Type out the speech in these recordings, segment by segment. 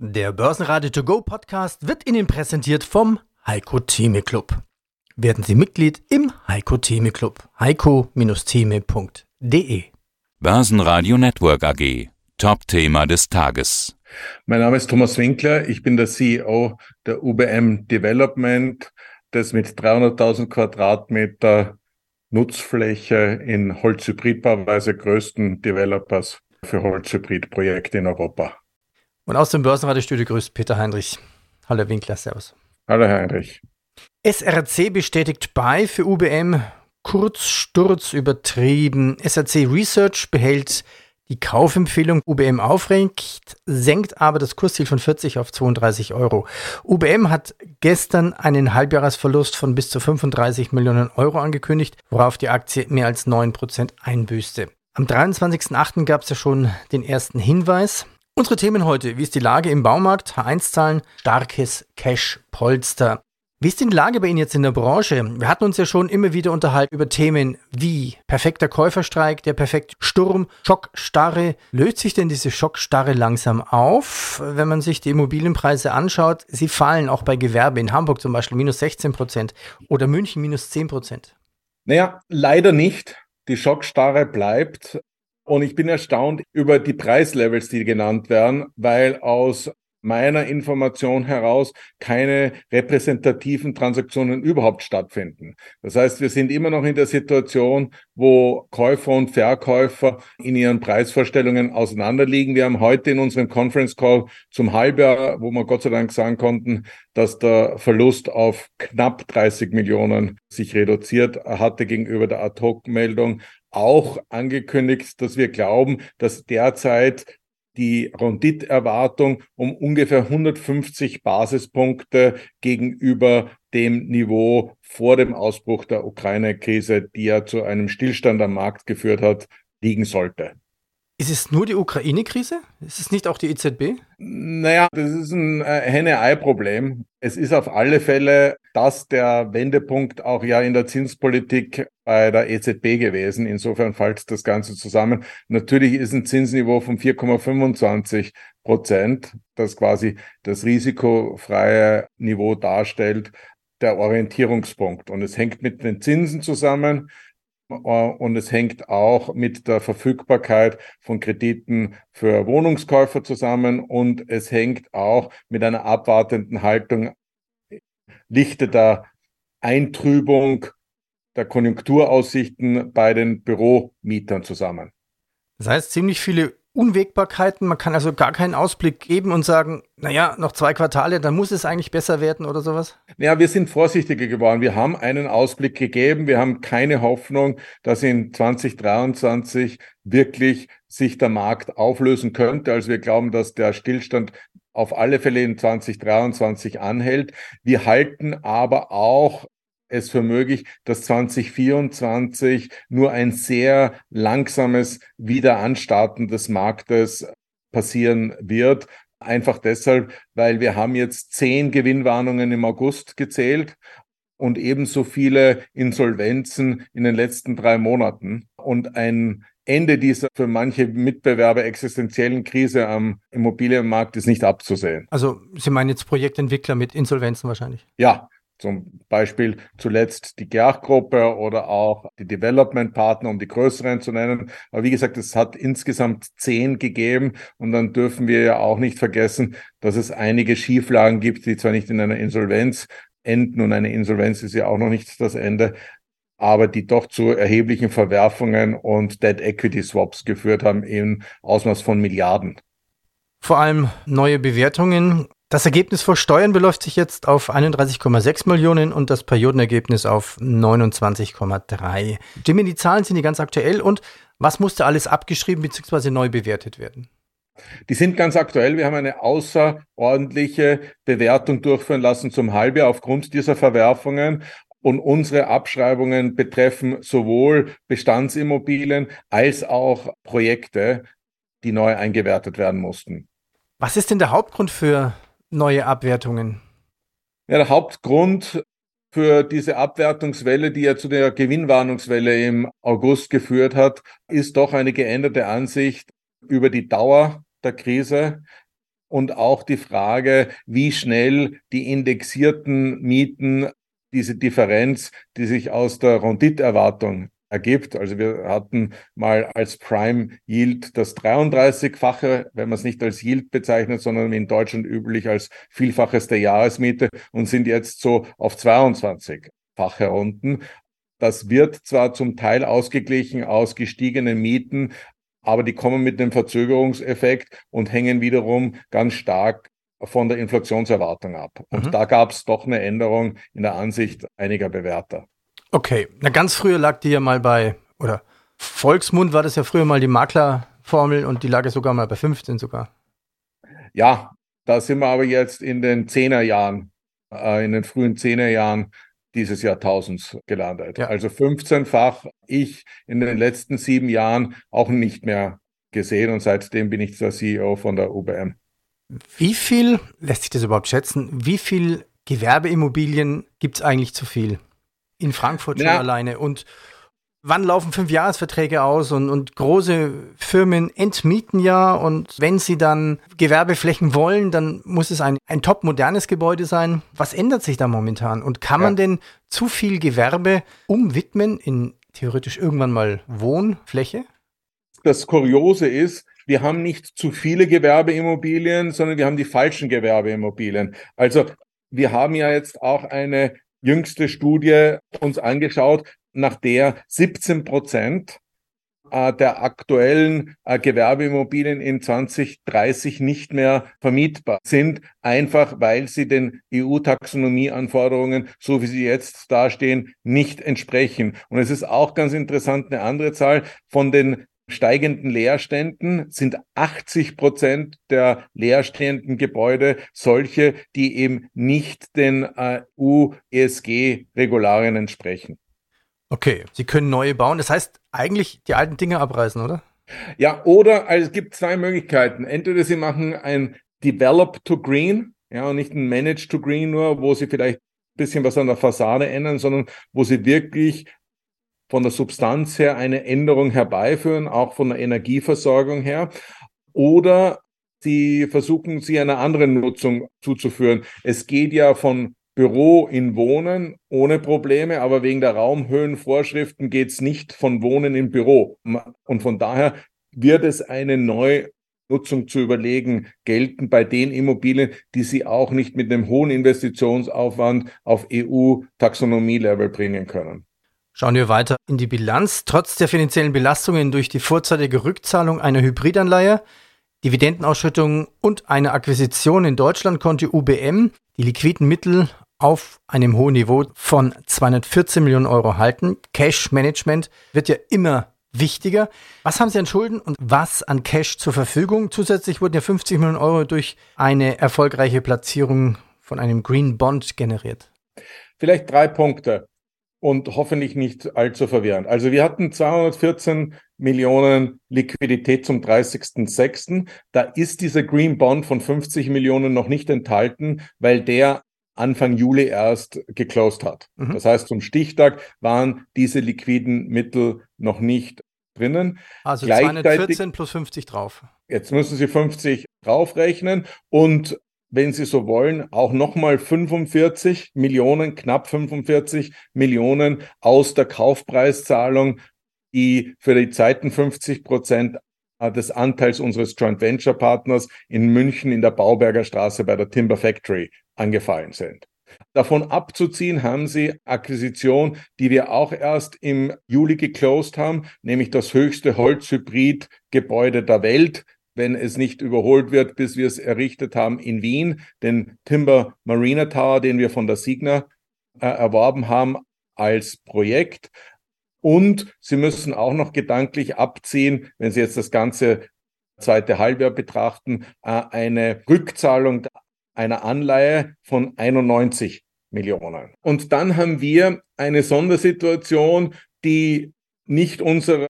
Der Börsenradio To Go Podcast wird Ihnen präsentiert vom Heiko Theme Club. Werden Sie Mitglied im Heiko Theme Club. heiko-theme.de Börsenradio Network AG. Top-Thema des Tages. Mein Name ist Thomas Winkler. Ich bin der CEO der UBM Development, das mit 300.000 Quadratmeter Nutzfläche in Holzhybridbauweise größten Developers für Holzhybridprojekte in Europa. Und aus dem Börsenradiostudio grüßt Peter Heinrich. Hallo Winkler, Servus. Hallo Heinrich. SRC bestätigt bei für UBM Kurzsturz übertrieben. SRC Research behält die Kaufempfehlung UBM aufrecht, senkt aber das Kursziel von 40 auf 32 Euro. UBM hat gestern einen Halbjahresverlust von bis zu 35 Millionen Euro angekündigt, worauf die Aktie mehr als 9% einbüßte. Am 23.08. gab es ja schon den ersten Hinweis. Unsere Themen heute, wie ist die Lage im Baumarkt, H1-Zahlen, starkes Cash-Polster. Wie ist denn die Lage bei Ihnen jetzt in der Branche? Wir hatten uns ja schon immer wieder unterhalten über Themen wie perfekter Käuferstreik, der perfekte Sturm, Schockstarre. Löst sich denn diese Schockstarre langsam auf? Wenn man sich die Immobilienpreise anschaut, sie fallen auch bei Gewerbe in Hamburg zum Beispiel minus 16 Prozent oder München minus 10 Prozent. Naja, leider nicht. Die Schockstarre bleibt. Und ich bin erstaunt über die Preislevels, die genannt werden, weil aus meiner Information heraus keine repräsentativen Transaktionen überhaupt stattfinden. Das heißt, wir sind immer noch in der Situation, wo Käufer und Verkäufer in ihren Preisvorstellungen auseinanderliegen. Wir haben heute in unserem Conference Call zum Halbjahr, wo wir Gott sei Dank sagen konnten, dass der Verlust auf knapp 30 Millionen sich reduziert hatte gegenüber der Ad-Hoc-Meldung auch angekündigt, dass wir glauben, dass derzeit die Renditerwartung um ungefähr 150 Basispunkte gegenüber dem Niveau vor dem Ausbruch der Ukraine-Krise, die ja zu einem Stillstand am Markt geführt hat, liegen sollte. Ist es nur die Ukraine-Krise? Ist es nicht auch die EZB? Naja, das ist ein äh, Henne-Ei-Problem. Es ist auf alle Fälle das der Wendepunkt auch ja in der Zinspolitik bei der EZB gewesen. Insofern fällt das Ganze zusammen. Natürlich ist ein Zinsniveau von 4,25 Prozent, das quasi das risikofreie Niveau darstellt, der Orientierungspunkt. Und es hängt mit den Zinsen zusammen. Und es hängt auch mit der Verfügbarkeit von Krediten für Wohnungskäufer zusammen und es hängt auch mit einer abwartenden Haltung Lichte der Eintrübung der Konjunkturaussichten bei den Büromietern zusammen. Das heißt, ziemlich viele Unwägbarkeiten. Man kann also gar keinen Ausblick geben und sagen, naja, noch zwei Quartale, dann muss es eigentlich besser werden oder sowas? Ja, wir sind vorsichtiger geworden. Wir haben einen Ausblick gegeben. Wir haben keine Hoffnung, dass in 2023 wirklich sich der Markt auflösen könnte. Also wir glauben, dass der Stillstand auf alle Fälle in 2023 anhält. Wir halten aber auch es für möglich, dass 2024 nur ein sehr langsames Wiederanstarten des Marktes passieren wird. Einfach deshalb, weil wir haben jetzt zehn Gewinnwarnungen im August gezählt und ebenso viele Insolvenzen in den letzten drei Monaten. Und ein Ende dieser für manche Mitbewerber existenziellen Krise am Immobilienmarkt ist nicht abzusehen. Also Sie meinen jetzt Projektentwickler mit Insolvenzen wahrscheinlich? Ja, zum Beispiel zuletzt die Gerch-Gruppe oder auch die Development-Partner, um die größeren zu nennen. Aber wie gesagt, es hat insgesamt zehn gegeben. Und dann dürfen wir ja auch nicht vergessen, dass es einige Schieflagen gibt, die zwar nicht in einer Insolvenz enden und eine Insolvenz ist ja auch noch nicht das Ende, aber die doch zu erheblichen Verwerfungen und Dead Equity Swaps geführt haben im Ausmaß von Milliarden. Vor allem neue Bewertungen das Ergebnis vor Steuern beläuft sich jetzt auf 31,6 Millionen und das Periodenergebnis auf 29,3. Jimmy, die Zahlen sind die ganz aktuell und was musste alles abgeschrieben bzw. neu bewertet werden? Die sind ganz aktuell. Wir haben eine außerordentliche Bewertung durchführen lassen zum Halbjahr aufgrund dieser Verwerfungen. Und unsere Abschreibungen betreffen sowohl Bestandsimmobilien als auch Projekte, die neu eingewertet werden mussten. Was ist denn der Hauptgrund für neue Abwertungen? Ja, der Hauptgrund für diese Abwertungswelle, die ja zu der Gewinnwarnungswelle im August geführt hat, ist doch eine geänderte Ansicht über die Dauer der Krise. und auch die Frage, wie schnell die indexierten Mieten diese Differenz, die sich aus der Renditerwartung ergibt. Also wir hatten mal als Prime Yield das 33-fache, wenn man es nicht als Yield bezeichnet, sondern in Deutschland üblich als Vielfaches der Jahresmiete und sind jetzt so auf 22-fache unten. Das wird zwar zum Teil ausgeglichen aus gestiegenen Mieten, aber die kommen mit dem Verzögerungseffekt und hängen wiederum ganz stark von der Inflationserwartung ab. Und mhm. da gab es doch eine Änderung in der Ansicht einiger Bewerter. Okay, na ganz früher lag die ja mal bei, oder Volksmund war das ja früher mal die Maklerformel und die lag ja sogar mal bei 15 sogar. Ja, da sind wir aber jetzt in den Zehnerjahren, äh, in den frühen Zehnerjahren dieses Jahrtausends gelandet. Ja. Also 15-fach ich in den letzten sieben Jahren auch nicht mehr gesehen und seitdem bin ich der CEO von der UBM. Wie viel, lässt sich das überhaupt schätzen, wie viel Gewerbeimmobilien gibt es eigentlich zu viel? In Frankfurt schon ja. alleine. Und wann laufen Fünfjahresverträge aus und, und große Firmen entmieten ja und wenn sie dann Gewerbeflächen wollen, dann muss es ein, ein top modernes Gebäude sein. Was ändert sich da momentan? Und kann ja. man denn zu viel Gewerbe umwidmen in theoretisch irgendwann mal Wohnfläche? Das Kuriose ist, wir haben nicht zu viele Gewerbeimmobilien, sondern wir haben die falschen Gewerbeimmobilien. Also wir haben ja jetzt auch eine jüngste Studie uns angeschaut, nach der 17 Prozent äh, der aktuellen äh, Gewerbeimmobilien in 2030 nicht mehr vermietbar sind, einfach weil sie den EU-Taxonomieanforderungen, so wie sie jetzt dastehen, nicht entsprechen. Und es ist auch ganz interessant, eine andere Zahl von den steigenden Leerständen sind 80 Prozent der leerstehenden Gebäude solche, die eben nicht den EU-ESG-Regularien entsprechen. Okay, Sie können neue bauen. Das heißt eigentlich die alten Dinge abreißen, oder? Ja, oder also es gibt zwei Möglichkeiten. Entweder Sie machen ein Develop to Green, ja, und nicht ein Manage to Green nur, wo Sie vielleicht ein bisschen was an der Fassade ändern, sondern wo Sie wirklich von der Substanz her eine Änderung herbeiführen, auch von der Energieversorgung her. Oder sie versuchen, sie einer anderen Nutzung zuzuführen. Es geht ja von Büro in Wohnen ohne Probleme, aber wegen der Raumhöhenvorschriften geht es nicht von Wohnen in Büro. Und von daher wird es eine Neunutzung zu überlegen gelten bei den Immobilien, die Sie auch nicht mit einem hohen Investitionsaufwand auf EU-Taxonomie-Level bringen können. Schauen wir weiter in die Bilanz. Trotz der finanziellen Belastungen durch die vorzeitige Rückzahlung einer Hybridanleihe, Dividendenausschüttung und einer Akquisition in Deutschland konnte UBM die liquiden Mittel auf einem hohen Niveau von 214 Millionen Euro halten. Cash Management wird ja immer wichtiger. Was haben Sie an Schulden und was an Cash zur Verfügung? Zusätzlich wurden ja 50 Millionen Euro durch eine erfolgreiche Platzierung von einem Green Bond generiert. Vielleicht drei Punkte und hoffentlich nicht allzu verwirrend. Also wir hatten 214 Millionen Liquidität zum 30.06. Da ist dieser Green Bond von 50 Millionen noch nicht enthalten, weil der Anfang Juli erst geclosed hat. Mhm. Das heißt, zum Stichtag waren diese liquiden Mittel noch nicht drinnen. Also 214 plus 50 drauf. Jetzt müssen Sie 50 draufrechnen und wenn Sie so wollen, auch nochmal 45 Millionen, knapp 45 Millionen aus der Kaufpreiszahlung, die für die Zeiten 50 Prozent des Anteils unseres Joint Venture Partners in München in der Bauberger Straße bei der Timber Factory angefallen sind. Davon abzuziehen haben sie Akquisition, die wir auch erst im Juli geclosed haben, nämlich das höchste Holzhybrid-Gebäude der Welt, wenn es nicht überholt wird, bis wir es errichtet haben in Wien, den Timber Marina Tower, den wir von der Signa äh, erworben haben als Projekt. Und Sie müssen auch noch gedanklich abziehen, wenn Sie jetzt das ganze zweite Halbjahr betrachten, äh, eine Rückzahlung einer Anleihe von 91 Millionen. Und dann haben wir eine Sondersituation, die nicht unserer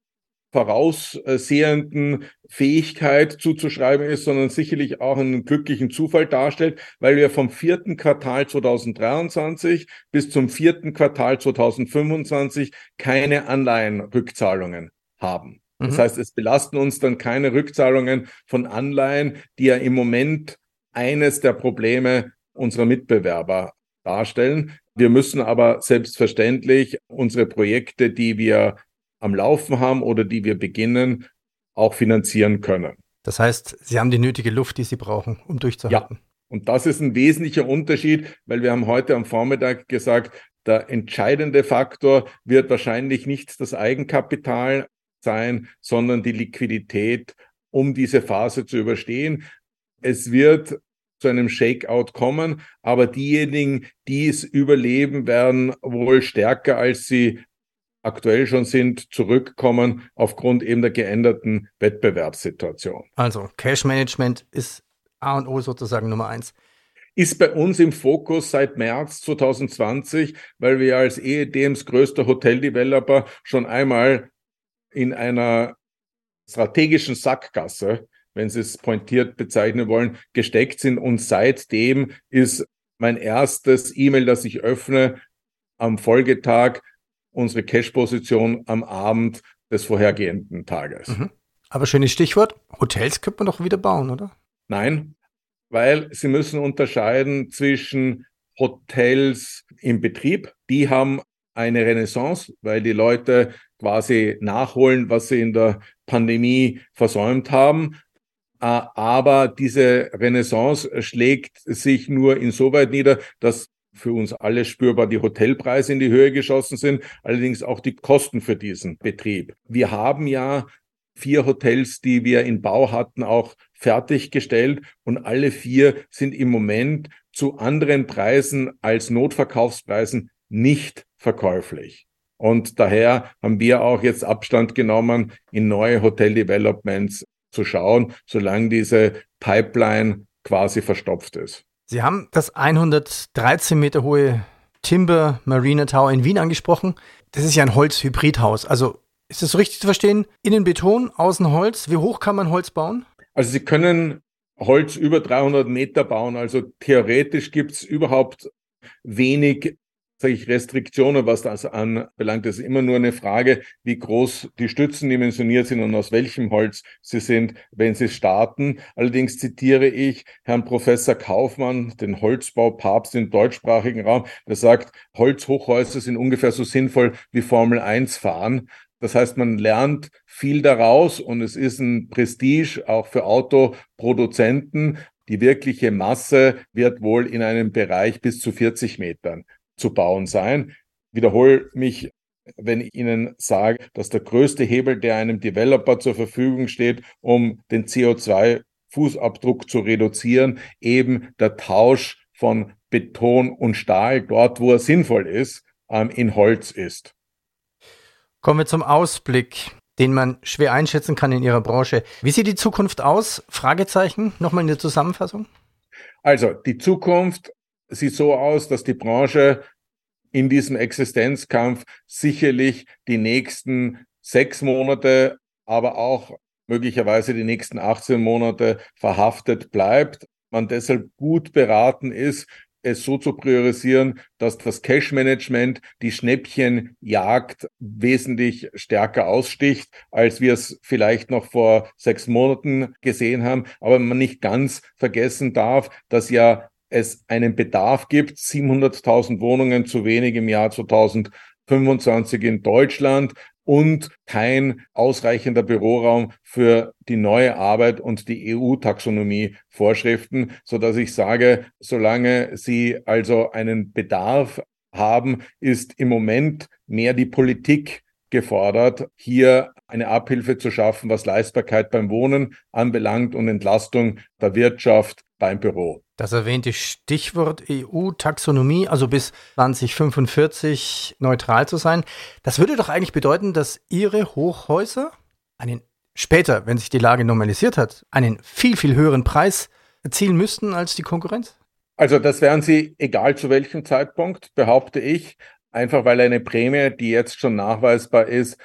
voraussehenden Fähigkeit zuzuschreiben ist, sondern sicherlich auch einen glücklichen Zufall darstellt, weil wir vom vierten Quartal 2023 bis zum vierten Quartal 2025 keine Anleihenrückzahlungen haben. Das mhm. heißt, es belasten uns dann keine Rückzahlungen von Anleihen, die ja im Moment eines der Probleme unserer Mitbewerber darstellen. Wir müssen aber selbstverständlich unsere Projekte, die wir am Laufen haben oder die wir beginnen, auch finanzieren können. Das heißt, Sie haben die nötige Luft, die Sie brauchen, um durchzuhalten. Ja. Und das ist ein wesentlicher Unterschied, weil wir haben heute am Vormittag gesagt, der entscheidende Faktor wird wahrscheinlich nicht das Eigenkapital sein, sondern die Liquidität, um diese Phase zu überstehen. Es wird zu einem Shakeout kommen, aber diejenigen, die es überleben, werden wohl stärker als sie aktuell schon sind, zurückkommen aufgrund eben der geänderten Wettbewerbssituation. Also Cash Management ist A und O sozusagen Nummer eins. Ist bei uns im Fokus seit März 2020, weil wir als EEDMs größter Hoteldeveloper schon einmal in einer strategischen Sackgasse, wenn Sie es pointiert bezeichnen wollen, gesteckt sind. Und seitdem ist mein erstes E-Mail, das ich öffne, am Folgetag unsere Cash-Position am Abend des vorhergehenden Tages. Mhm. Aber schönes Stichwort, Hotels könnte man doch wieder bauen, oder? Nein, weil Sie müssen unterscheiden zwischen Hotels im Betrieb, die haben eine Renaissance, weil die Leute quasi nachholen, was sie in der Pandemie versäumt haben. Äh, aber diese Renaissance schlägt sich nur insoweit nieder, dass für uns alle spürbar die Hotelpreise in die Höhe geschossen sind, allerdings auch die Kosten für diesen Betrieb. Wir haben ja vier Hotels, die wir in Bau hatten, auch fertiggestellt und alle vier sind im Moment zu anderen Preisen als Notverkaufspreisen nicht verkäuflich. Und daher haben wir auch jetzt Abstand genommen, in neue Hotel-Developments zu schauen, solange diese Pipeline quasi verstopft ist. Sie haben das 113 Meter hohe Timber Marina Tower in Wien angesprochen. Das ist ja ein Holzhybridhaus. Also ist das so richtig zu verstehen? Innen Beton, außen Holz. Wie hoch kann man Holz bauen? Also Sie können Holz über 300 Meter bauen. Also theoretisch gibt es überhaupt wenig sage ich, Restriktionen, was das anbelangt. Es ist immer nur eine Frage, wie groß die Stützen dimensioniert sind und aus welchem Holz sie sind, wenn sie starten. Allerdings zitiere ich Herrn Professor Kaufmann, den Holzbaupapst im deutschsprachigen Raum, der sagt, Holzhochhäuser sind ungefähr so sinnvoll wie Formel 1 fahren. Das heißt, man lernt viel daraus und es ist ein Prestige auch für Autoproduzenten. Die wirkliche Masse wird wohl in einem Bereich bis zu 40 Metern zu bauen sein. Wiederhole mich, wenn ich Ihnen sage, dass der größte Hebel, der einem Developer zur Verfügung steht, um den CO2-Fußabdruck zu reduzieren, eben der Tausch von Beton und Stahl dort, wo er sinnvoll ist, ähm, in Holz ist. Kommen wir zum Ausblick, den man schwer einschätzen kann in Ihrer Branche. Wie sieht die Zukunft aus? Fragezeichen. Nochmal in der Zusammenfassung. Also, die Zukunft sieht so aus, dass die Branche in diesem Existenzkampf sicherlich die nächsten sechs Monate, aber auch möglicherweise die nächsten 18 Monate verhaftet bleibt. Man deshalb gut beraten ist, es so zu priorisieren, dass das Cash-Management die Schnäppchenjagd wesentlich stärker aussticht, als wir es vielleicht noch vor sechs Monaten gesehen haben. Aber man nicht ganz vergessen darf, dass ja es einen Bedarf gibt, 700.000 Wohnungen zu wenig im Jahr 2025 in Deutschland und kein ausreichender Büroraum für die neue Arbeit und die EU-Taxonomie-Vorschriften, so dass ich sage, solange Sie also einen Bedarf haben, ist im Moment mehr die Politik gefordert, hier eine Abhilfe zu schaffen, was Leistbarkeit beim Wohnen anbelangt und Entlastung der Wirtschaft beim Büro. Das erwähnte Stichwort EU-Taxonomie, also bis 2045 neutral zu sein, das würde doch eigentlich bedeuten, dass Ihre Hochhäuser einen später, wenn sich die Lage normalisiert hat, einen viel, viel höheren Preis erzielen müssten als die Konkurrenz? Also das wären sie, egal zu welchem Zeitpunkt, behaupte ich, einfach weil eine Prämie, die jetzt schon nachweisbar ist,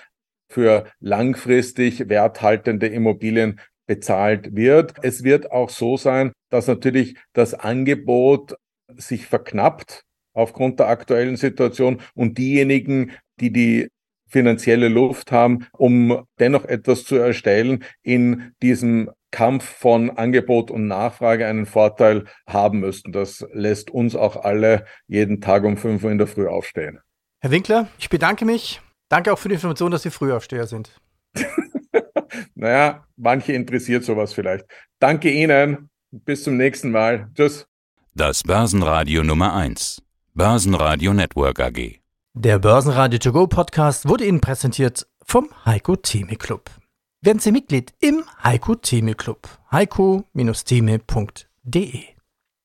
für langfristig werthaltende Immobilien bezahlt wird. Es wird auch so sein, dass natürlich das Angebot sich verknappt aufgrund der aktuellen Situation und diejenigen, die die finanzielle Luft haben, um dennoch etwas zu erstellen, in diesem Kampf von Angebot und Nachfrage einen Vorteil haben müssten. Das lässt uns auch alle jeden Tag um 5 Uhr in der Früh aufstehen. Herr Winkler, ich bedanke mich. Danke auch für die Information, dass Sie Frühaufsteher sind. naja, manche interessiert sowas vielleicht. Danke Ihnen. Bis zum nächsten Mal. Tschüss. Das Börsenradio Nummer 1. Börsenradio Network AG. Der Börsenradio To Go Podcast wurde Ihnen präsentiert vom Heiko Theme Club. Werden Sie Mitglied im Heiko Theme Club. heiko-theme.de